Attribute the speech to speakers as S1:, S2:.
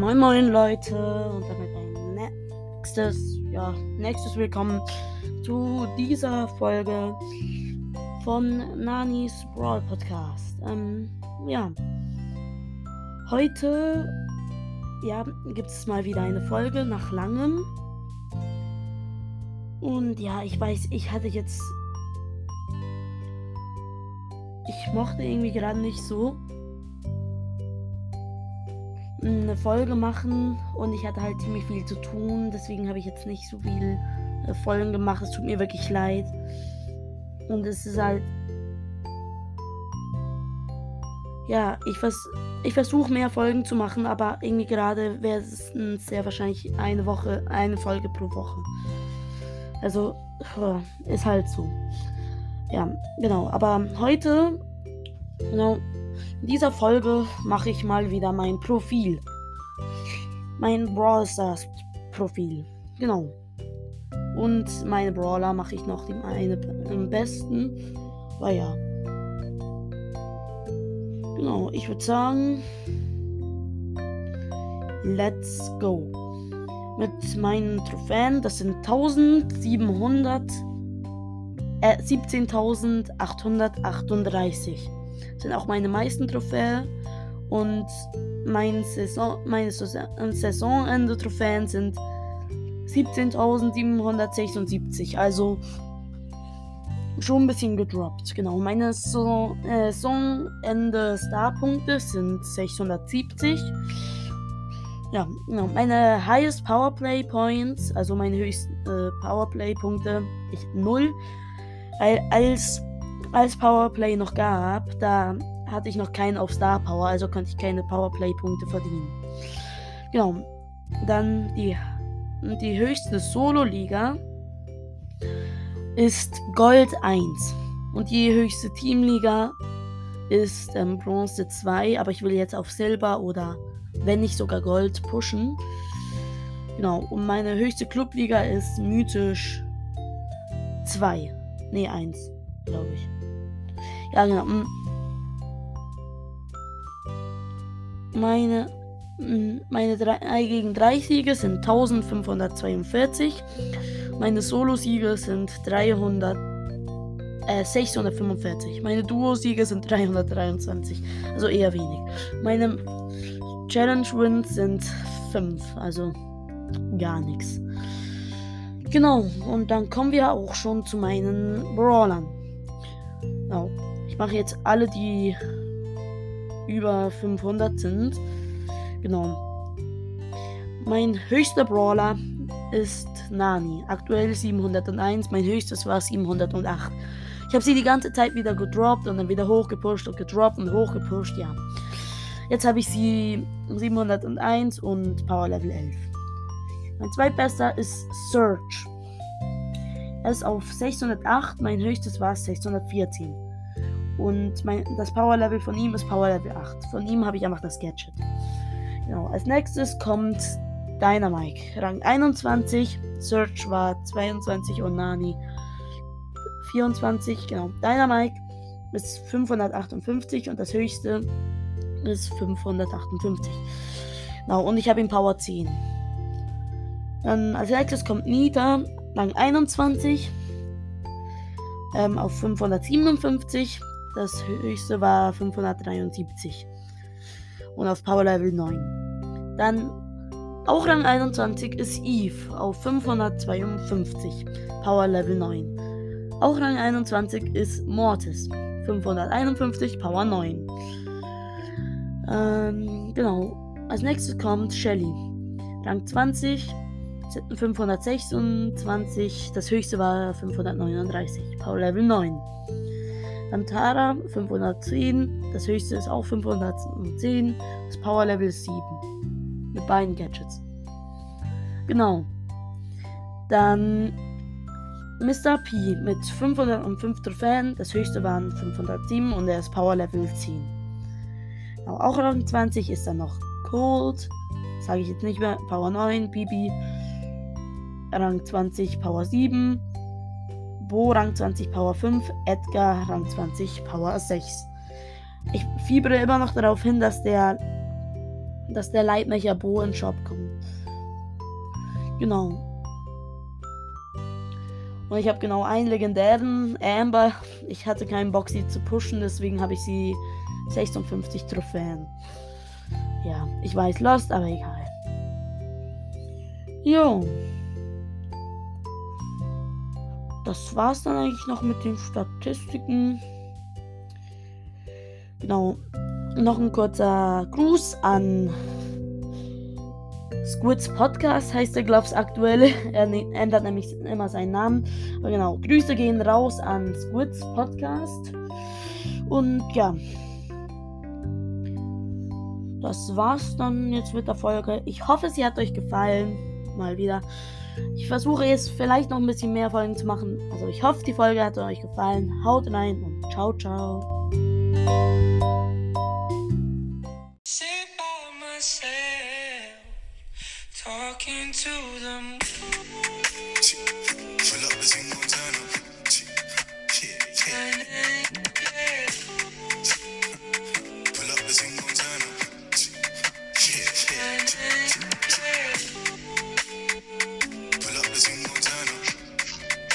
S1: moin Leute und damit ein nächstes, ja, nächstes Willkommen zu dieser Folge von Nanis Brawl Podcast. Ähm, ja, heute, ja, gibt es mal wieder eine Folge nach langem. Und ja, ich weiß, ich hatte jetzt, ich mochte irgendwie gerade nicht so eine Folge machen und ich hatte halt ziemlich viel zu tun. Deswegen habe ich jetzt nicht so viel äh, Folgen gemacht. Es tut mir wirklich leid. Und es ist halt. Ja, ich, vers ich versuche mehr Folgen zu machen, aber irgendwie gerade wäre es sehr wahrscheinlich eine Woche, eine Folge pro Woche. Also, ist halt so. Ja, genau. Aber heute, genau, in dieser Folge mache ich mal wieder mein Profil. Mein Brawl Stars Profil. Genau. Und meine Brawler mache ich noch dem eine am besten. Weil ja. Genau, ich würde sagen. Let's go. Mit meinen Trophäen, das sind 1700. Äh, 17.838 sind auch meine meisten Trophäen. Und mein Saison, meine Saisonende-Trophäen sind 17.776. Also schon ein bisschen gedroppt. Genau. Meine äh, Saisonende-Starpunkte sind 670. Ja, genau. Meine highest Powerplay Points, also meine höchsten äh, Powerplay Punkte, ich 0. Weil als als Powerplay noch gab, da hatte ich noch keinen auf Star Power, also konnte ich keine Powerplay-Punkte verdienen. Genau. Dann die, die höchste Solo-Liga ist Gold 1. Und die höchste Teamliga ist ähm, Bronze 2, aber ich will jetzt auf Silber oder wenn nicht sogar Gold pushen. Genau, und meine höchste Clubliga ist mythisch 2. Ne, 1, glaube ich. Ja, genau. Mm. Meine, mm, meine 3 gegen 3 Siege sind 1542. Meine Solo-Siege sind 300, äh, 645. Meine Duo-Siege sind 323. Also eher wenig. Meine Challenge-Wins sind 5. Also gar nichts. Genau, und dann kommen wir auch schon zu meinen Brawlern. Genau mache jetzt alle, die über 500 sind. Genau. Mein höchster Brawler ist Nani. Aktuell 701. Mein höchstes war 708. Ich habe sie die ganze Zeit wieder gedroppt und dann wieder hochgepusht und gedroppt und hochgepusht. Ja. Jetzt habe ich sie 701 und Power Level 11. Mein zweitbester ist Search. Er ist auf 608. Mein höchstes war 614. Und mein, das Power Level von ihm ist Power Level 8. Von ihm habe ich einfach das Gadget. Genau. Als nächstes kommt Dynamike. Rang 21. Search war 22 und Nani 24. Genau. Dynamike ist 558 und das höchste ist 558. Genau. Und ich habe ihn Power 10. Dann als nächstes kommt Nita. Rang 21. Ähm, auf 557. Das höchste war 573. Und auf Power Level 9. Dann auch Rang 21 ist Eve auf 552. Power Level 9. Auch Rang 21 ist Mortis. 551, Power 9. Ähm, genau. Als nächstes kommt Shelly. Rang 20, 526. Das höchste war 539. Power Level 9. Dann Tara 510. Das höchste ist auch 510. Das Power Level ist 7. Mit beiden Gadgets. Genau. Dann Mr. P mit 505 Trophäen. Das höchste waren 507 und er ist Power Level 10. Genau, auch Rang 20 ist dann noch Cold. Sage ich jetzt nicht mehr. Power 9, Bibi. Rang 20, Power 7. Bo Rang 20 Power 5, Edgar Rang 20 Power 6. Ich fiebere immer noch darauf hin, dass der dass der Leitmecher Bo in den Shop kommt. Genau. Und ich habe genau einen legendären Amber. Ich hatte keinen Bock, sie zu pushen, deswegen habe ich sie 56 Trophäen. Ja, ich weiß, Lost, aber egal. Jo. Das war's dann eigentlich noch mit den Statistiken. Genau. Noch ein kurzer Gruß an Squids Podcast heißt der, glaube ich, aktuell. Er ne-, ändert nämlich immer seinen Namen. Aber genau, Grüße gehen raus an Squids Podcast. Und ja. Das war's dann jetzt mit der Folge. Ich hoffe, sie hat euch gefallen. Mal wieder. Ich versuche jetzt vielleicht noch ein bisschen mehr Folgen zu machen. Also ich hoffe, die Folge hat euch gefallen. Haut rein und ciao, ciao.